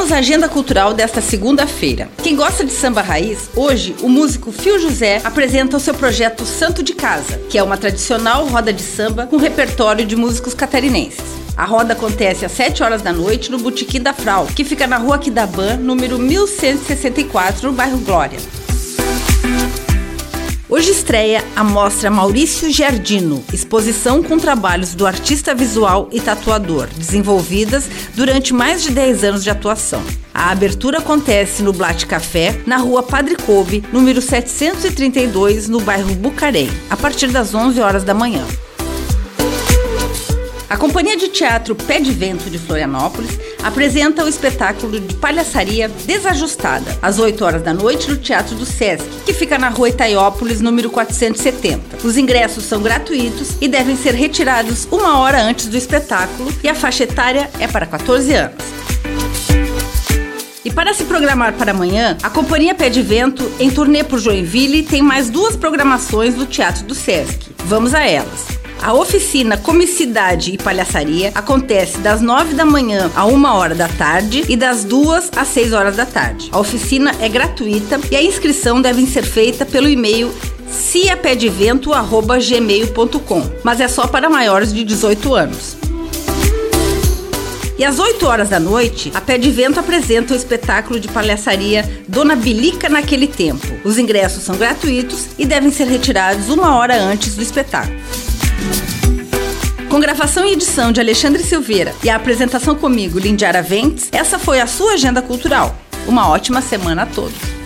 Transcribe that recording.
Vamos à agenda cultural desta segunda-feira. Quem gosta de samba raiz, hoje o músico Fio José apresenta o seu projeto Santo de Casa, que é uma tradicional roda de samba com repertório de músicos catarinenses. A roda acontece às 7 horas da noite no Botequim da Frau, que fica na rua Quidaban, número 1164, no bairro Glória. Hoje estreia a mostra Maurício Giardino, exposição com trabalhos do artista visual e tatuador, desenvolvidas durante mais de 10 anos de atuação. A abertura acontece no Blat Café, na rua Padre Coube, número 732, no bairro Bucarém, a partir das 11 horas da manhã. A Companhia de Teatro Pé de Vento de Florianópolis apresenta o espetáculo de palhaçaria Desajustada, às 8 horas da noite no Teatro do Sesc, que fica na rua Itaiópolis, número 470. Os ingressos são gratuitos e devem ser retirados uma hora antes do espetáculo e a faixa etária é para 14 anos. E para se programar para amanhã, a Companhia Pé de Vento, em turnê por Joinville, tem mais duas programações do Teatro do Sesc. Vamos a elas. A oficina Comicidade e Palhaçaria acontece das 9 da manhã a 1 hora da tarde e das 2 às 6 horas da tarde. A oficina é gratuita e a inscrição deve ser feita pelo e-mail ciapedevento.gmail.com, mas é só para maiores de 18 anos. E às 8 horas da noite, a Pé de Vento apresenta o espetáculo de palhaçaria Dona Bilica naquele tempo. Os ingressos são gratuitos e devem ser retirados uma hora antes do espetáculo. Com gravação e edição de Alexandre Silveira e a apresentação comigo, Lindiara Ventes, essa foi a sua agenda cultural. Uma ótima semana a todos.